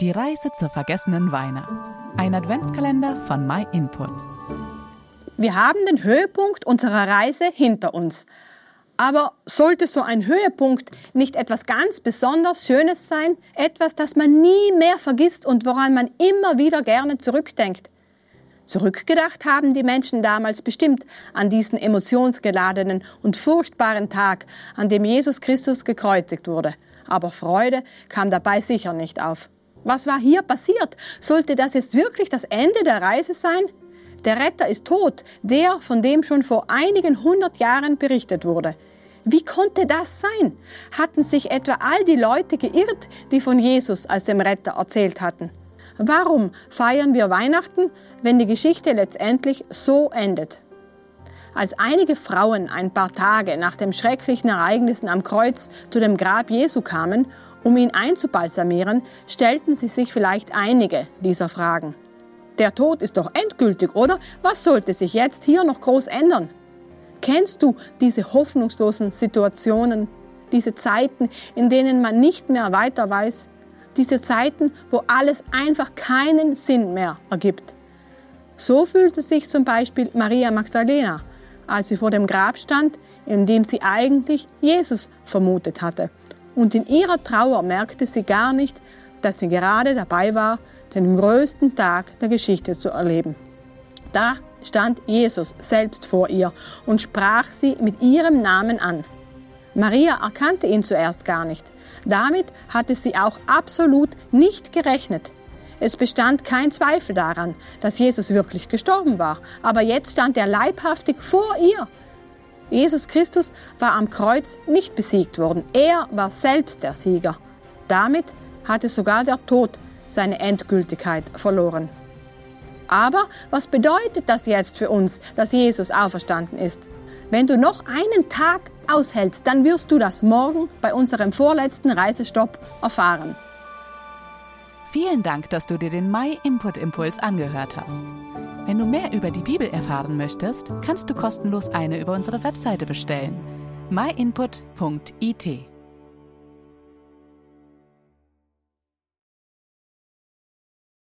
Die Reise zur vergessenen Weine. Ein Adventskalender von MyInput. Wir haben den Höhepunkt unserer Reise hinter uns. Aber sollte so ein Höhepunkt nicht etwas ganz besonders Schönes sein, etwas, das man nie mehr vergisst und woran man immer wieder gerne zurückdenkt? Zurückgedacht haben die Menschen damals bestimmt an diesen emotionsgeladenen und furchtbaren Tag, an dem Jesus Christus gekreuzigt wurde. Aber Freude kam dabei sicher nicht auf. Was war hier passiert? Sollte das jetzt wirklich das Ende der Reise sein? Der Retter ist tot, der, von dem schon vor einigen hundert Jahren berichtet wurde. Wie konnte das sein? Hatten sich etwa all die Leute geirrt, die von Jesus als dem Retter erzählt hatten? Warum feiern wir Weihnachten, wenn die Geschichte letztendlich so endet? Als einige Frauen ein paar Tage nach den schrecklichen Ereignissen am Kreuz zu dem Grab Jesu kamen, um ihn einzubalsamieren, stellten sie sich vielleicht einige dieser Fragen. Der Tod ist doch endgültig, oder? Was sollte sich jetzt hier noch groß ändern? Kennst du diese hoffnungslosen Situationen, diese Zeiten, in denen man nicht mehr weiter weiß, diese Zeiten, wo alles einfach keinen Sinn mehr ergibt. So fühlte sich zum Beispiel Maria Magdalena, als sie vor dem Grab stand, in dem sie eigentlich Jesus vermutet hatte. Und in ihrer Trauer merkte sie gar nicht, dass sie gerade dabei war, den größten Tag der Geschichte zu erleben. Da stand Jesus selbst vor ihr und sprach sie mit ihrem Namen an. Maria erkannte ihn zuerst gar nicht. Damit hatte sie auch absolut nicht gerechnet. Es bestand kein Zweifel daran, dass Jesus wirklich gestorben war, aber jetzt stand er leibhaftig vor ihr. Jesus Christus war am Kreuz nicht besiegt worden, er war selbst der Sieger. Damit hatte sogar der Tod seine Endgültigkeit verloren. Aber was bedeutet das jetzt für uns, dass Jesus auferstanden ist? Wenn du noch einen Tag aushältst, dann wirst du das morgen bei unserem vorletzten Reisestopp erfahren. Vielen Dank, dass du dir den My Input Impuls angehört hast. Wenn du mehr über die Bibel erfahren möchtest, kannst du kostenlos eine über unsere Webseite bestellen. myinput.it